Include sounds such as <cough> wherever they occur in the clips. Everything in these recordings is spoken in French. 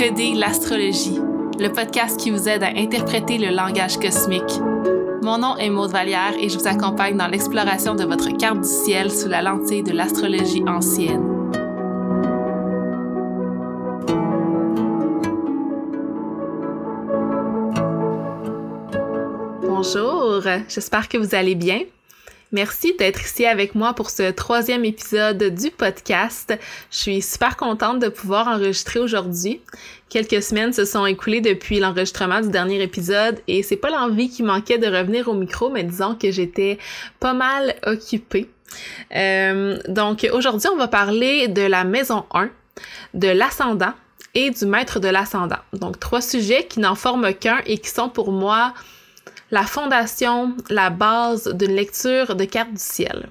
Coder l'astrologie, le podcast qui vous aide à interpréter le langage cosmique. Mon nom est Maude Vallière et je vous accompagne dans l'exploration de votre carte du ciel sous la lentille de l'astrologie ancienne. Bonjour, j'espère que vous allez bien. Merci d'être ici avec moi pour ce troisième épisode du podcast. Je suis super contente de pouvoir enregistrer aujourd'hui. Quelques semaines se sont écoulées depuis l'enregistrement du dernier épisode et c'est pas l'envie qui manquait de revenir au micro, mais disons que j'étais pas mal occupée. Euh, donc aujourd'hui, on va parler de la maison 1, de l'ascendant et du maître de l'ascendant. Donc trois sujets qui n'en forment qu'un et qui sont pour moi la fondation, la base d'une lecture de cartes du ciel.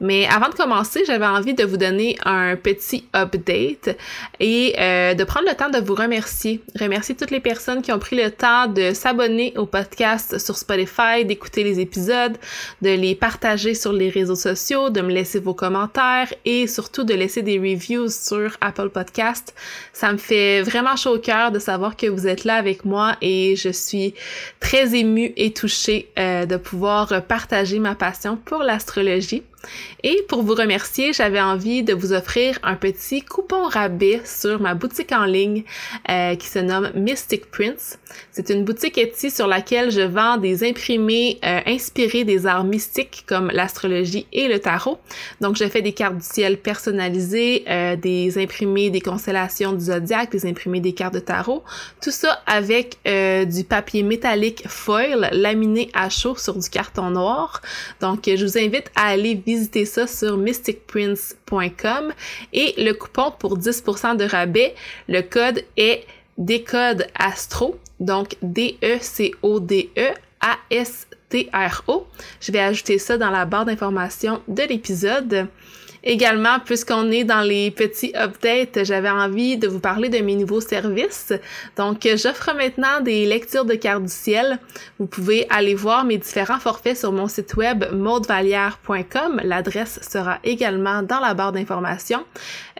Mais avant de commencer, j'avais envie de vous donner un petit update et euh, de prendre le temps de vous remercier. Remercier toutes les personnes qui ont pris le temps de s'abonner au podcast sur Spotify, d'écouter les épisodes, de les partager sur les réseaux sociaux, de me laisser vos commentaires et surtout de laisser des reviews sur Apple Podcast. Ça me fait vraiment chaud au cœur de savoir que vous êtes là avec moi et je suis très émue et touchée euh, de pouvoir partager ma passion pour l'astrologie. Et pour vous remercier, j'avais envie de vous offrir un petit coupon rabais sur ma boutique en ligne euh, qui se nomme Mystic Prints. C'est une boutique Etsy sur laquelle je vends des imprimés euh, inspirés des arts mystiques comme l'astrologie et le tarot. Donc, je fais des cartes du ciel personnalisées, euh, des imprimés des constellations du zodiaque, des imprimés des cartes de tarot. Tout ça avec du papier métallique foil laminé à chaud sur du carton noir. Donc, je vous invite à aller visiter visiter ça sur mysticprince.com et le coupon pour 10% de rabais, le code est décode astro, donc D-E-C-O-D-E A-S-T-R-O. Je vais ajouter ça dans la barre d'information de l'épisode. Également, puisqu'on est dans les petits updates, j'avais envie de vous parler de mes nouveaux services. Donc, j'offre maintenant des lectures de cartes du ciel. Vous pouvez aller voir mes différents forfaits sur mon site web maudevalière.com. L'adresse sera également dans la barre d'information.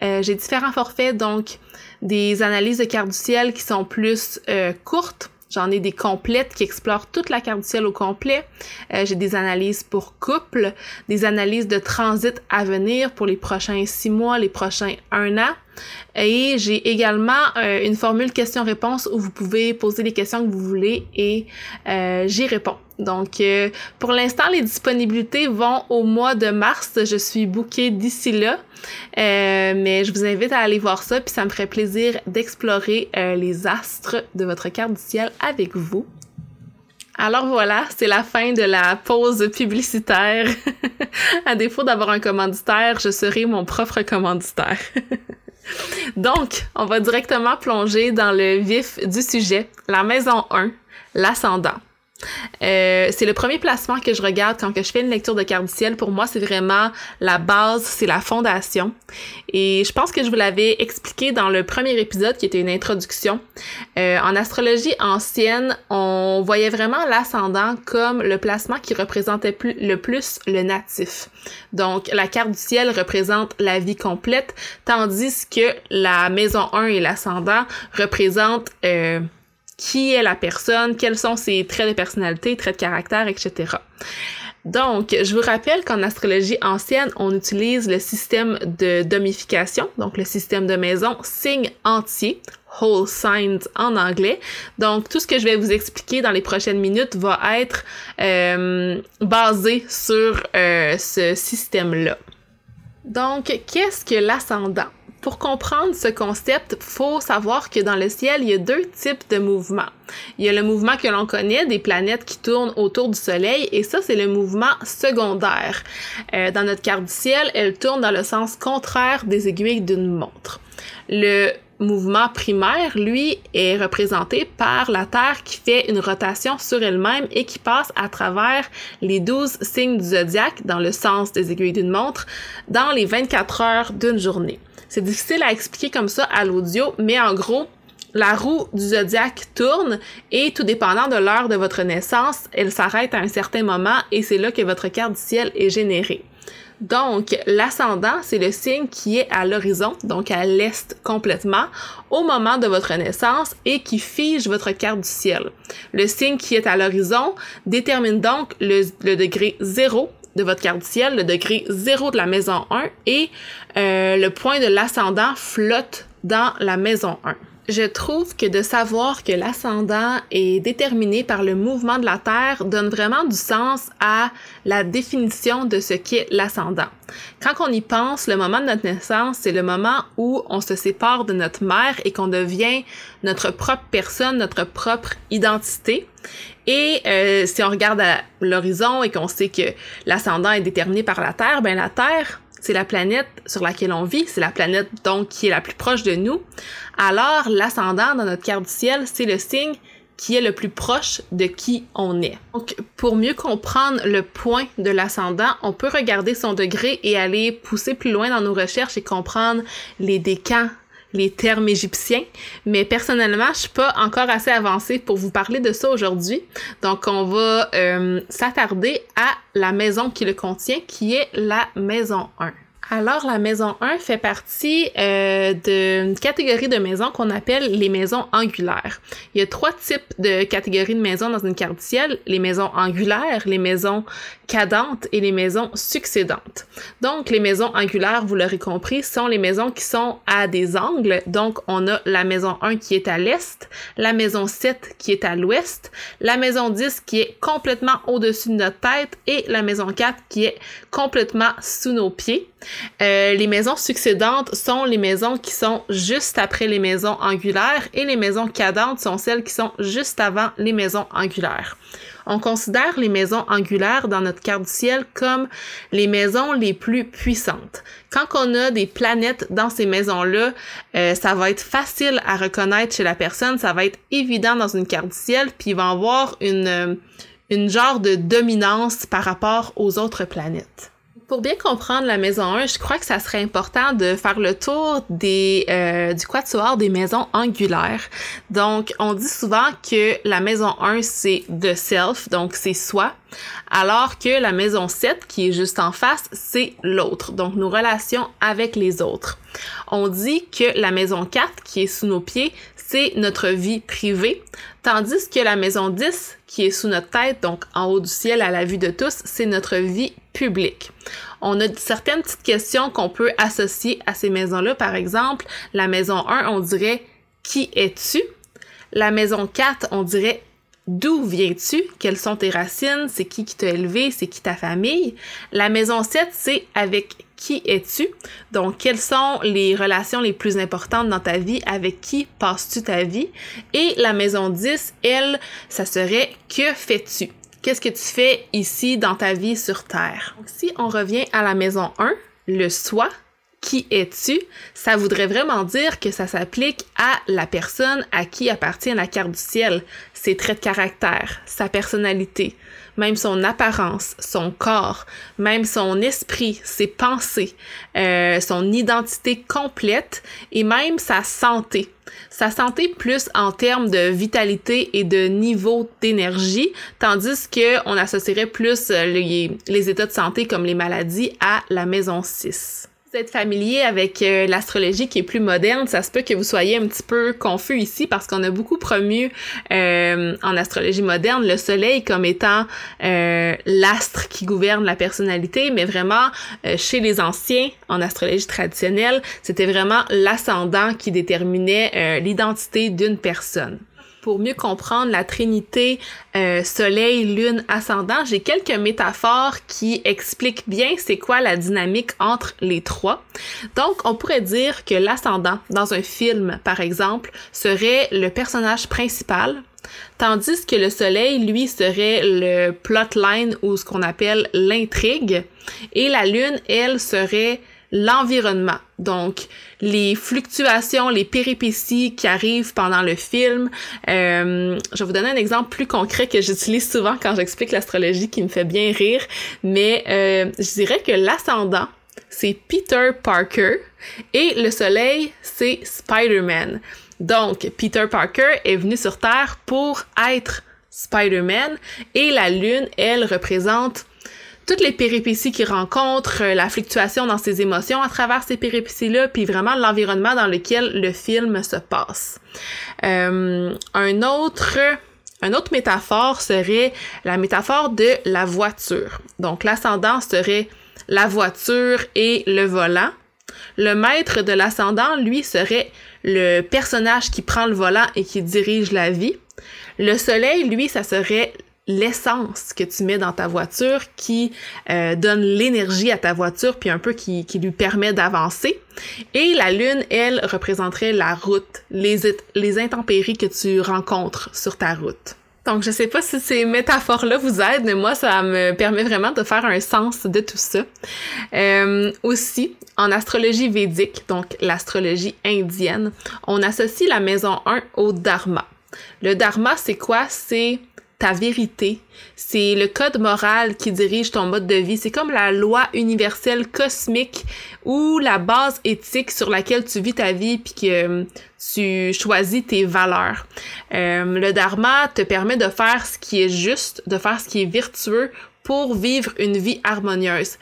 Euh, J'ai différents forfaits, donc des analyses de cartes du ciel qui sont plus euh, courtes J'en ai des complètes qui explorent toute la carte du ciel au complet. Euh, j'ai des analyses pour couple, des analyses de transit à venir pour les prochains six mois, les prochains un an. Et j'ai également euh, une formule question-réponse où vous pouvez poser les questions que vous voulez et euh, j'y réponds. Donc, euh, pour l'instant, les disponibilités vont au mois de mars. Je suis bookée d'ici là. mais je vous invite à aller voir ça, puis ça me ferait plaisir d'explorer les astres de votre carte du ciel avec vous. Alors voilà, c'est la fin de la pause publicitaire. <laughs> à défaut d'avoir un commanditaire, je serai mon propre commanditaire. <laughs> Donc, on va directement plonger dans le vif du sujet, la maison 1, l'ascendant. Euh, c'est le premier placement que je regarde quand que je fais une lecture de carte du ciel. Pour moi, c'est vraiment la base, c'est la fondation. Et je pense que je vous l'avais expliqué dans le premier épisode qui était une introduction. Euh, en astrologie ancienne, on voyait vraiment l'ascendant comme le placement qui représentait le plus le natif. Donc, la carte du ciel représente la vie complète, tandis que la maison 1 et l'ascendant représentent euh, qui est la personne, quels sont ses traits de personnalité, traits de caractère, etc. Donc, je vous rappelle qu'en astrologie ancienne, on utilise le système de domification, donc le système de maison, signe entier, whole signs en anglais. Donc, tout ce que je vais vous expliquer dans les prochaines minutes va être euh, basé sur euh, ce système-là. Donc, qu'est-ce que l'ascendant? Pour comprendre ce concept, faut savoir que dans le ciel, il y a deux types de mouvements. Il y a le mouvement que l'on connaît des planètes qui tournent autour du Soleil et ça, c'est le mouvement secondaire. Euh, dans notre carte du ciel, elle tourne dans le sens contraire des aiguilles d'une montre. Le mouvement primaire, lui, est représenté par la Terre qui fait une rotation sur elle-même et qui passe à travers les 12 signes du zodiaque dans le sens des aiguilles d'une montre dans les 24 heures d'une journée. C'est difficile à expliquer comme ça à l'audio, mais en gros, la roue du zodiaque tourne et tout dépendant de l'heure de votre naissance, elle s'arrête à un certain moment et c'est là que votre carte du ciel est générée. Donc, l'ascendant, c'est le signe qui est à l'horizon, donc à l'est complètement, au moment de votre naissance et qui fige votre carte du ciel. Le signe qui est à l'horizon détermine donc le, degré zéro de votre carte du ciel, le degré zéro de la maison 1 et euh, le point de l'ascendant flotte dans la maison 1. Je trouve que de savoir que l'ascendant est déterminé par le mouvement de la Terre donne vraiment du sens à la définition de ce qu'est l'ascendant. Quand on y pense, le moment de notre naissance, c'est le moment où on se sépare de notre mère et qu'on devient notre propre personne, notre propre identité. Et euh, si on regarde à l'horizon et qu'on sait que l'ascendant est déterminé par la Terre, ben la Terre, c'est la planète sur laquelle on vit, c'est la planète donc qui est la plus proche de nous. Alors l'ascendant dans notre carte du ciel, c'est le signe qui est le plus proche de qui on est. Donc, pour mieux comprendre le point de l'ascendant, on peut regarder son degré et aller pousser plus loin dans nos recherches et comprendre les décans, les termes égyptiens. Mais personnellement, je suis pas encore assez avancée pour vous parler de ça aujourd'hui. Donc, on va euh, s'attarder à la maison qui le contient, qui est la maison 1. Alors, la maison 1 fait partie euh, d'une catégorie de maisons qu'on appelle les maisons angulaires. Il y a trois types de catégories de maisons dans une carte ciel. Les maisons angulaires, les maisons cadentes et les maisons succédantes. Donc, les maisons angulaires, vous l'aurez compris, sont les maisons qui sont à des angles. Donc, on a la maison 1 qui est à l'est, la maison 7 qui est à l'ouest, la maison 10 qui est complètement au-dessus de notre tête et la maison 4 qui est complètement sous nos pieds. Euh, les maisons succédantes sont les maisons qui sont juste après les maisons angulaires et les maisons cadentes sont celles qui sont juste avant les maisons angulaires. On considère les maisons angulaires dans notre carte du ciel comme les maisons les plus puissantes. Quand on a des planètes dans ces maisons-là, euh, ça va être facile à reconnaître chez la personne, ça va être évident dans une carte du ciel, puis il va avoir une, une genre de dominance par rapport aux autres planètes. Pour bien comprendre la maison 1, je crois que ça serait important de faire le tour des euh, du quatuor des maisons angulaires. Donc, on dit souvent que la maison 1 c'est the self, donc c'est soi, alors que la maison 7 qui est juste en face, c'est l'autre, donc nos relations avec les autres. On dit que la maison 4 qui est sous nos pieds, c'est notre vie privée, tandis que la maison 10 qui est sous notre tête, donc en haut du ciel à la vue de tous, c'est notre vie publique. On a certaines petites questions qu'on peut associer à ces maisons-là. Par exemple, la maison 1, on dirait qui es-tu? La maison 4, on dirait D'où viens-tu? Quelles sont tes racines? C'est qui qui t'a élevé? C'est qui ta famille? La maison 7, c'est avec qui es-tu? Donc, quelles sont les relations les plus importantes dans ta vie? Avec qui passes-tu ta vie? Et la maison 10, elle, ça serait que fais-tu? Qu'est-ce que tu fais ici dans ta vie sur Terre? Donc, si on revient à la maison 1, le soi, qui es-tu, ça voudrait vraiment dire que ça s'applique à la personne à qui appartient la carte du ciel, ses traits de caractère, sa personnalité, même son apparence, son corps, même son esprit, ses pensées, euh, son identité complète et même sa santé. Sa santé plus en termes de vitalité et de niveau d'énergie, tandis que on associerait plus les, les états de santé comme les maladies à la maison 6 êtes familier avec euh, l'astrologie qui est plus moderne, ça se peut que vous soyez un petit peu confus ici parce qu'on a beaucoup promu euh, en astrologie moderne le soleil comme étant euh, l'astre qui gouverne la personnalité, mais vraiment chez les anciens en astrologie traditionnelle, c'était vraiment l'ascendant qui déterminait l'identité d'une personne pour mieux comprendre la trinité euh, soleil, lune, ascendant, j'ai quelques métaphores qui expliquent bien c'est quoi la dynamique entre les trois. Donc, on pourrait dire que l'ascendant dans un film, par exemple, serait le personnage principal, tandis que le soleil, lui, serait le plotline ou ce qu'on appelle l'intrigue, et la lune, elle, serait l'environnement. Donc, les fluctuations, les péripéties qui arrivent pendant le film. Euh, je vais vous donner un exemple plus concret que j'utilise souvent quand j'explique l'astrologie qui me fait bien rire. Mais euh, je dirais que l'ascendant, c'est Peter Parker et le soleil, c'est Spider-Man. Donc, Peter Parker est venu sur Terre pour être Spider-Man et la Lune, elle, représente toutes les péripéties qu'il rencontre, la fluctuation dans ses émotions à travers ces péripéties-là, puis vraiment l'environnement dans lequel le film se passe. Euh, un autre un autre métaphore serait la métaphore de la voiture. Donc l'ascendant serait la voiture et le volant. Le maître de l'ascendant, lui, serait le personnage qui prend le volant et qui dirige la vie. Le soleil, lui, ça serait l'essence que tu mets dans ta voiture qui euh, donne l'énergie à ta voiture puis un peu qui, qui lui permet d'avancer. Et la lune, elle, représenterait la route, les, les intempéries que tu rencontres sur ta route. Donc, je sais pas si ces métaphores-là vous aident, mais moi, ça me permet vraiment de faire un sens de tout ça. Euh, aussi, en astrologie védique, donc l'astrologie indienne, on associe la maison 1 au dharma. Le dharma, c'est quoi? C'est ta vérité. C'est le code moral qui dirige ton mode de vie. C'est comme la loi universelle cosmique ou la base éthique sur laquelle tu vis ta vie puis que euh, tu choisis tes valeurs. Euh, le dharma te permet de faire ce qui est juste, de faire ce qui est vertueux pour vivre une vie harmonieuse.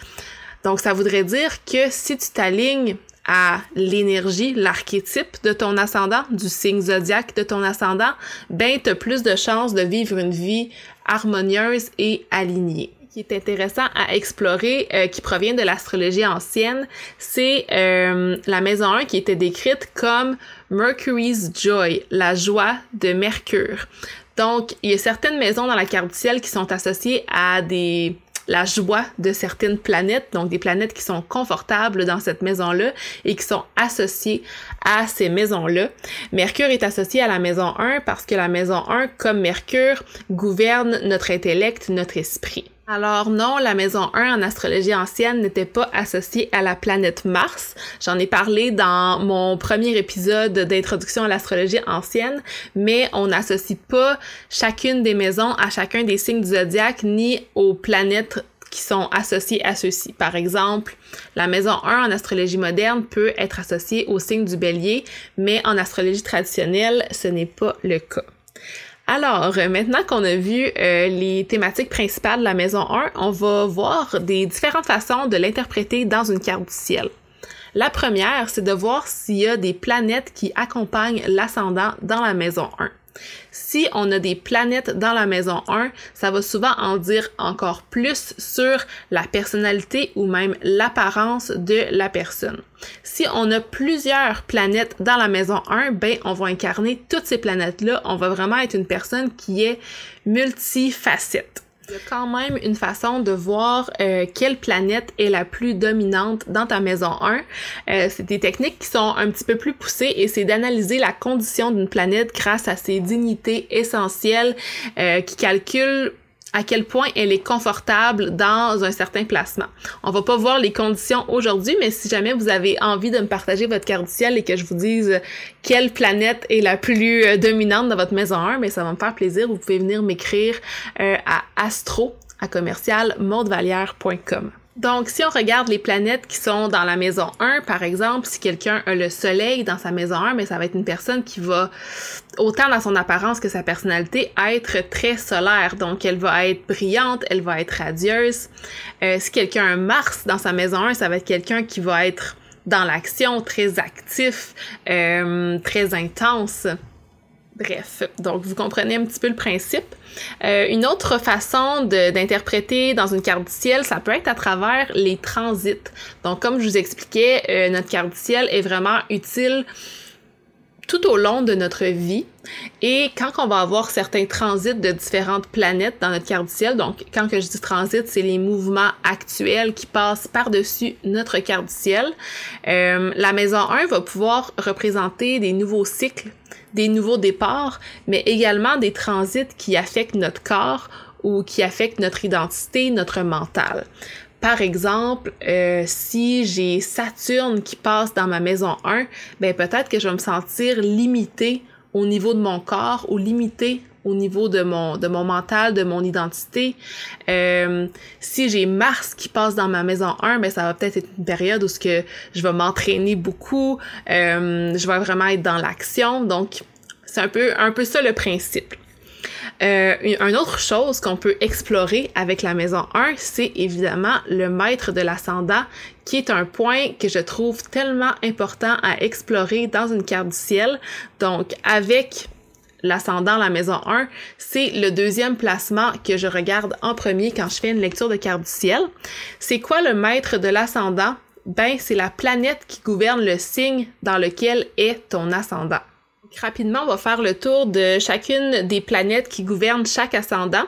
Donc ça voudrait dire que si tu t'alignes à l'énergie, l'archétype de ton ascendant, du signe zodiaque de ton ascendant, ben tu plus de chances de vivre une vie harmonieuse et alignée qui est intéressant à explorer, euh, qui provient de l'astrologie ancienne, c'est euh, la maison 1 qui était décrite comme Mercury's Joy, la joie de Mercure. Donc, il y a certaines maisons dans la carte du ciel qui sont associées à des la joie de certaines planètes, donc des planètes qui sont confortables dans cette maison-là et qui sont associées à ces maisons-là. Mercure est associé à la maison 1 parce que la maison 1, comme Mercure, gouverne notre intellect, notre esprit. Alors non, la maison 1 en astrologie ancienne n'était pas associée à la planète Mars. J'en ai parlé dans mon premier épisode d'introduction à l'astrologie ancienne, mais on n'associe pas chacune des maisons à chacun des signes du zodiaque ni aux planètes qui sont associées à ceux-ci. Par exemple, la maison 1 en astrologie moderne peut être associée au signe du bélier, mais en astrologie traditionnelle, ce n'est pas le cas. Alors, maintenant qu'on a vu euh, les thématiques principales de la maison 1, on va voir des différentes façons de l'interpréter dans une carte du ciel. La première, c'est de voir s'il y a des planètes qui accompagnent l'ascendant dans la maison 1. Si on a des planètes dans la maison 1, ça va souvent en dire encore plus sur la personnalité ou même l'apparence de la personne. Si on a plusieurs planètes dans la maison 1, ben on va incarner toutes ces planètes-là. On va vraiment être une personne qui est multifacette. Il y a quand même une façon de voir euh, quelle planète est la plus dominante dans ta maison 1. Euh, c'est des techniques qui sont un petit peu plus poussées et c'est d'analyser la condition d'une planète grâce à ses dignités essentielles euh, qui calculent à quel point elle est confortable dans un certain placement. On va pas voir les conditions aujourd'hui, mais si jamais vous avez envie de me partager votre carte du ciel et que je vous dise quelle planète est la plus euh, dominante dans votre maison 1, mais ça va me faire plaisir. Vous pouvez venir m'écrire euh, à astro à commercial donc, si on regarde les planètes qui sont dans la maison 1, par exemple, si quelqu'un a le soleil dans sa maison 1, mais ça va être une personne qui va, autant dans son apparence que sa personnalité, être très solaire. Donc, elle va être brillante, elle va être radieuse. Euh, si quelqu'un a Mars dans sa maison 1, ça va être quelqu'un qui va être dans l'action, très actif, euh, très intense. Bref, donc vous comprenez un petit peu le principe. Euh, une autre façon d'interpréter dans une carte du ciel, ça peut être à travers les transits. Donc comme je vous expliquais, euh, notre carte du ciel est vraiment utile tout au long de notre vie. Et quand on va avoir certains transits de différentes planètes dans notre carte du ciel, donc quand que je dis transit, c'est les mouvements actuels qui passent par-dessus notre carte du ciel, euh, la maison 1 va pouvoir représenter des nouveaux cycles des nouveaux départs, mais également des transits qui affectent notre corps ou qui affectent notre identité, notre mental. Par exemple, euh, si j'ai Saturne qui passe dans ma maison 1, ben peut-être que je vais me sentir limité au niveau de mon corps ou limité au niveau de mon de mon mental, de mon identité. Euh, si j'ai Mars qui passe dans ma maison 1, mais ben, ça va peut-être être une période où ce que je vais m'entraîner beaucoup, euh, je vais vraiment être dans l'action. Donc c'est un peu un peu ça le principe. Euh, une autre chose qu'on peut explorer avec la maison 1, c'est évidemment le maître de l'ascendant, qui est un point que je trouve tellement important à explorer dans une carte du ciel. Donc, avec l'ascendant, la maison 1, c'est le deuxième placement que je regarde en premier quand je fais une lecture de carte du ciel. C'est quoi le maître de l'ascendant? Ben, c'est la planète qui gouverne le signe dans lequel est ton ascendant. Rapidement, on va faire le tour de chacune des planètes qui gouvernent chaque ascendant.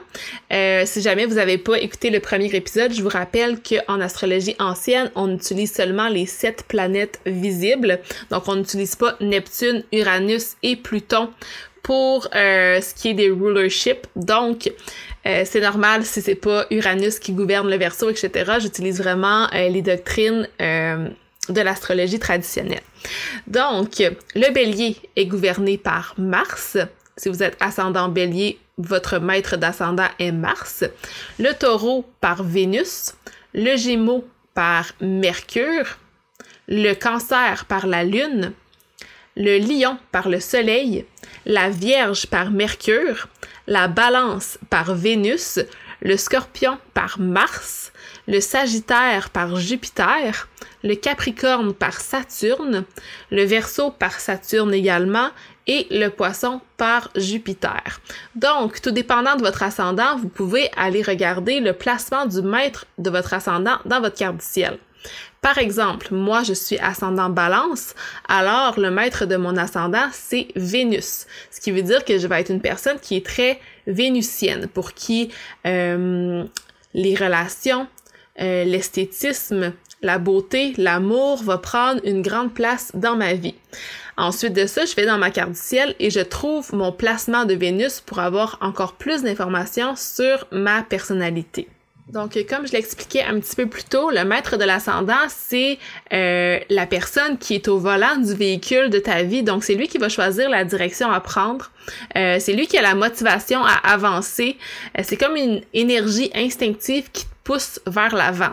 Euh, si jamais vous n'avez pas écouté le premier épisode, je vous rappelle qu'en astrologie ancienne, on utilise seulement les sept planètes visibles. Donc, on n'utilise pas Neptune, Uranus et Pluton pour euh, ce qui est des rulerships. Donc, euh, c'est normal si c'est pas Uranus qui gouverne le Verseau, etc. J'utilise vraiment les doctrines de l'astrologie traditionnelle. Donc, le bélier est gouverné par Mars. Si vous êtes ascendant bélier, votre maître d'ascendant est Mars. Le taureau par Vénus. Le gémeau par Mercure. Le cancer par la Lune. Le lion par le Soleil. La Vierge par Mercure. La balance par Vénus. Le scorpion par Mars le Sagittaire par Jupiter, le Capricorne par Saturne, le Verseau par Saturne également et le Poisson par Jupiter. Donc, tout dépendant de votre ascendant, vous pouvez aller regarder le placement du maître de votre ascendant dans votre carte du ciel. Par exemple, moi, je suis ascendant balance, alors le maître de mon ascendant, c'est Vénus. Ce qui veut dire que je vais être une personne qui est très vénusienne, pour qui euh, les relations, euh, l'esthétisme, la beauté, l'amour va prendre une grande place dans ma vie. Ensuite de ça, je vais dans ma carte du ciel et je trouve mon placement de Vénus pour avoir encore plus d'informations sur ma personnalité. Donc, comme je l'expliquais un petit peu plus tôt, le maître de l'ascendant, c'est euh, la personne qui est au volant du véhicule de ta vie. Donc, c'est lui qui va choisir la direction à prendre. Euh, c'est lui qui a la motivation à avancer. c'est comme une énergie instinctive qui pousse vers l'avant.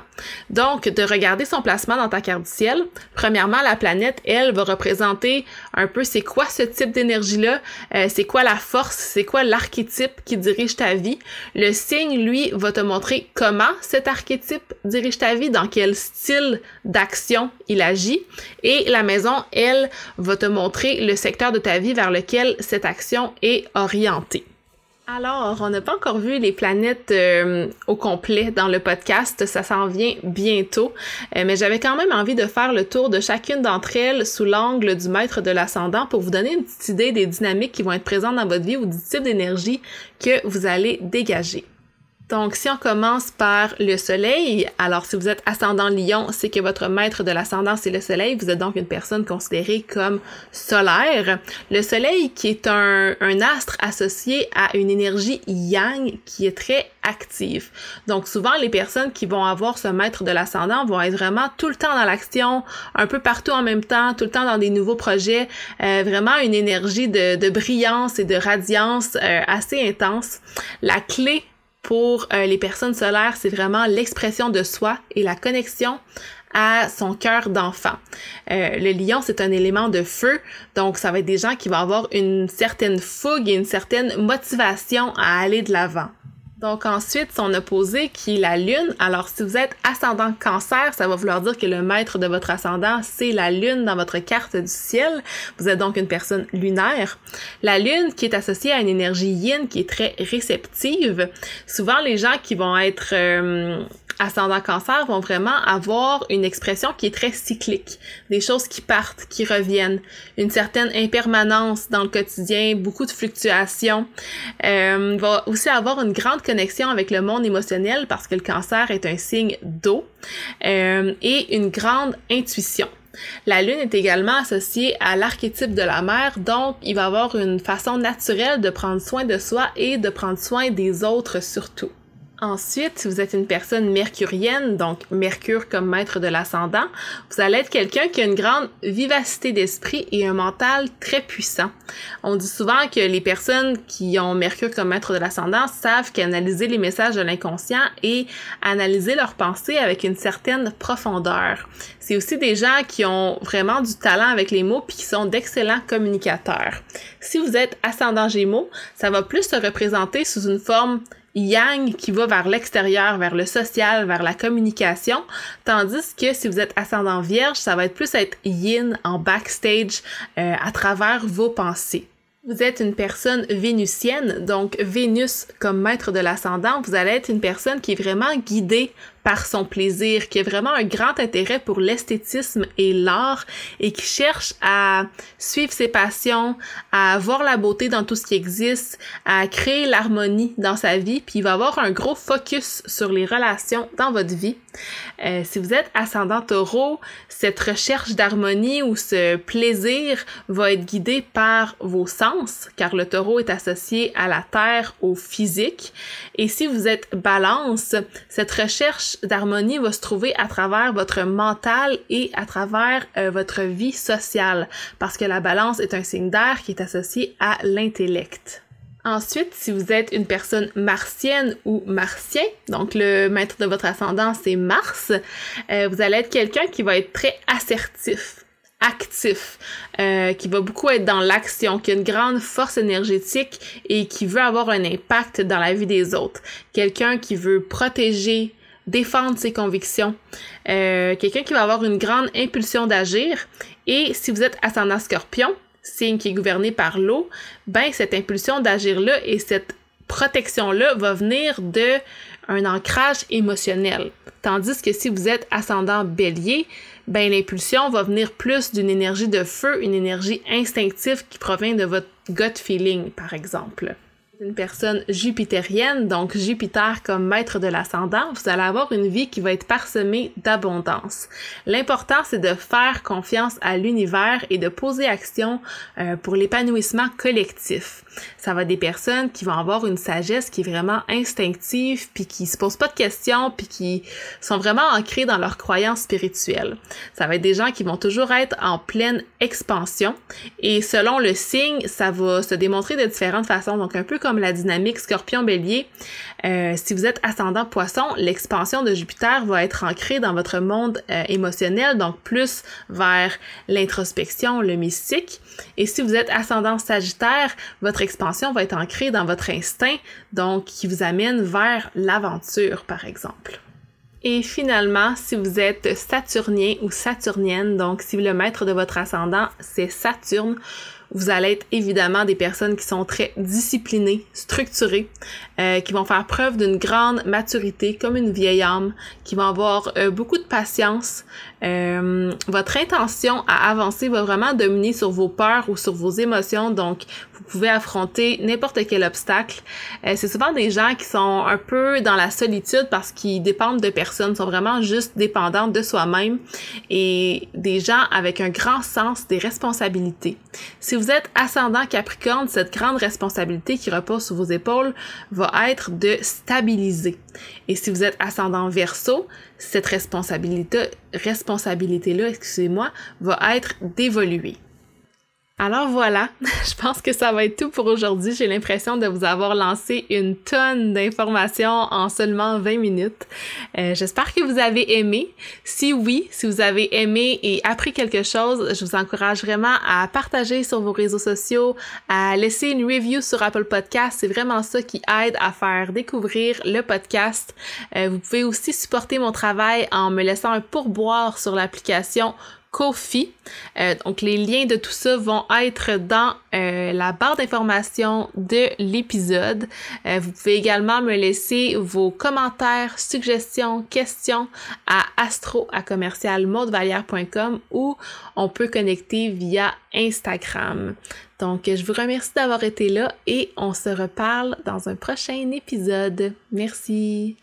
Donc, de regarder son placement dans ta carte du ciel, premièrement, la planète, elle, va représenter un peu c'est quoi ce type d'énergie-là, euh, c'est quoi la force, c'est quoi l'archétype qui dirige ta vie. Le signe, lui, va te montrer comment cet archétype dirige ta vie, dans quel style d'action il agit. Et la maison, elle, va te montrer le secteur de ta vie vers lequel cette action est orientée. Alors, on n'a pas encore vu les planètes euh, au complet dans le podcast, ça s'en vient bientôt, euh, mais j'avais quand même envie de faire le tour de chacune d'entre elles sous l'angle du maître de l'ascendant pour vous donner une petite idée des dynamiques qui vont être présentes dans votre vie ou du type d'énergie que vous allez dégager. Donc, si on commence par le soleil, alors si vous êtes ascendant lion, c'est que votre maître de l'ascendant, c'est le soleil. Vous êtes donc une personne considérée comme solaire. Le soleil qui est un, un astre associé à une énergie yang qui est très active. Donc, souvent, les personnes qui vont avoir ce maître de l'ascendant vont être vraiment tout le temps dans l'action, un peu partout en même temps, tout le temps dans des nouveaux projets, euh, vraiment une énergie de, de, brillance et de radiance euh, assez intense. La clé pour euh, les personnes solaires, c'est vraiment l'expression de soi et la connexion à son cœur d'enfant. Euh, le lion, c'est un élément de feu, donc ça va être des gens qui vont avoir une certaine fougue et une certaine motivation à aller de l'avant. Donc ensuite, son opposé qui est la lune. Alors si vous êtes ascendant cancer, ça va vouloir dire que le maître de votre ascendant, c'est la lune dans votre carte du ciel. Vous êtes donc une personne lunaire. La lune qui est associée à une énergie yin qui est très réceptive. Souvent les gens qui vont être euh, ascendant cancer vont vraiment avoir une expression qui est très cyclique, des choses qui partent, qui reviennent, une certaine impermanence dans le quotidien, beaucoup de fluctuations. Euh, va aussi avoir une grande connexion avec le monde émotionnel parce que le cancer est un signe d'eau euh, et une grande intuition. La lune est également associée à l'archétype de la mère, donc il va avoir une façon naturelle de prendre soin de soi et de prendre soin des autres surtout. Ensuite, si vous êtes une personne mercurienne, donc Mercure comme maître de l'ascendant, vous allez être quelqu'un qui a une grande vivacité d'esprit et un mental très puissant. On dit souvent que les personnes qui ont Mercure comme maître de l'ascendant savent qu'analyser les messages de l'inconscient et analyser leurs pensées avec une certaine profondeur. C'est aussi des gens qui ont vraiment du talent avec les mots puis qui sont d'excellents communicateurs. Si vous êtes ascendant Gémeaux, ça va plus se représenter sous une forme yang qui va vers l'extérieur, vers le social, vers la communication, tandis que si vous êtes ascendant vierge, ça va être plus être yin en backstage euh, à travers vos pensées. Vous êtes une personne vénusienne, donc Vénus comme maître de l'ascendant, vous allez être une personne qui est vraiment guidée par son plaisir, qui a vraiment un grand intérêt pour l'esthétisme et l'art et qui cherche à suivre ses passions, à voir la beauté dans tout ce qui existe, à créer l'harmonie dans sa vie, puis il va avoir un gros focus sur les relations dans votre vie. Euh, si vous êtes ascendant taureau, cette recherche d'harmonie ou ce plaisir va être guidé par vos sens, car le taureau est associé à la terre, au physique. Et si vous êtes balance, cette recherche d'harmonie va se trouver à travers votre mental et à travers euh, votre vie sociale, parce que la balance est un signe d'air qui est associé à l'intellect. Ensuite, si vous êtes une personne martienne ou martien, donc le maître de votre ascendant c'est Mars, euh, vous allez être quelqu'un qui va être très assertif actif, euh, qui va beaucoup être dans l'action, qui a une grande force énergétique et qui veut avoir un impact dans la vie des autres. Quelqu'un qui veut protéger défendre ses convictions, euh, quelqu'un qui va avoir une grande impulsion d'agir. Et si vous êtes ascendant scorpion, signe qui est gouverné par l'eau, ben cette impulsion d'agir-là et cette protection-là va venir de un ancrage émotionnel. Tandis que si vous êtes ascendant bélier, ben l'impulsion va venir plus d'une énergie de feu, une énergie instinctive qui provient de votre gut feeling, par exemple une personne jupitérienne, donc Jupiter comme maître de l'ascendant, vous allez avoir une vie qui va être parsemée d'abondance. L'important, c'est de faire confiance à l'univers et de poser action euh, pour l'épanouissement collectif. Ça va être des personnes qui vont avoir une sagesse qui est vraiment instinctive, puis qui se posent pas de questions, puis qui sont vraiment ancrées dans leurs croyances spirituelles. Ça va être des gens qui vont toujours être en pleine expansion, et selon le signe, ça va se démontrer de différentes façons. Donc un peu comme la dynamique scorpion-bélier, euh, si vous êtes ascendant poisson, l'expansion de Jupiter va être ancrée dans votre monde euh, émotionnel, donc plus vers l'introspection, le mystique. Et si vous êtes ascendant sagittaire, votre expansion va être ancrée dans votre instinct, donc qui vous amène vers l'aventure, par exemple. Et finalement, si vous êtes saturnien ou saturnienne, donc si le maître de votre ascendant, c'est Saturne, vous allez être évidemment des personnes qui sont très disciplinées, structurées, euh, qui vont faire preuve d'une grande maturité comme une vieille âme, qui vont avoir euh, beaucoup de patience. Euh, votre intention à avancer va vraiment dominer sur vos peurs ou sur vos émotions, donc vous pouvez affronter n'importe quel obstacle. c'est souvent des gens qui sont un peu dans la solitude parce qu'ils dépendent de personnes, sont vraiment juste dépendants de soi-même et des gens avec un grand sens des responsabilités. Si vous êtes ascendant Capricorne, cette grande responsabilité qui repose sur vos épaules va être de stabiliser. Et si vous êtes ascendant Verseau, cette responsabilité, responsabilité-là, excusez-moi, va être d'évoluer. Alors voilà, <laughs> je pense que ça va être tout pour aujourd'hui. J'ai l'impression de vous avoir lancé une tonne d'informations en seulement 20 minutes. Euh, j'espère que vous avez aimé. Si oui, si vous avez aimé et appris quelque chose, je vous encourage vraiment à partager sur vos réseaux sociaux, à laisser une review sur Apple Podcast. C'est vraiment ça qui aide à faire découvrir le podcast. Euh, vous pouvez aussi supporter mon travail en me laissant un pourboire sur l'application Kofi. Euh, donc les liens de tout ça vont être dans euh, la barre d'information de l'épisode. Euh, vous pouvez également me laisser vos commentaires, suggestions, questions à astro à ou on peut connecter via Instagram. Donc je vous remercie d'avoir été là et on se reparle dans un prochain épisode. Merci.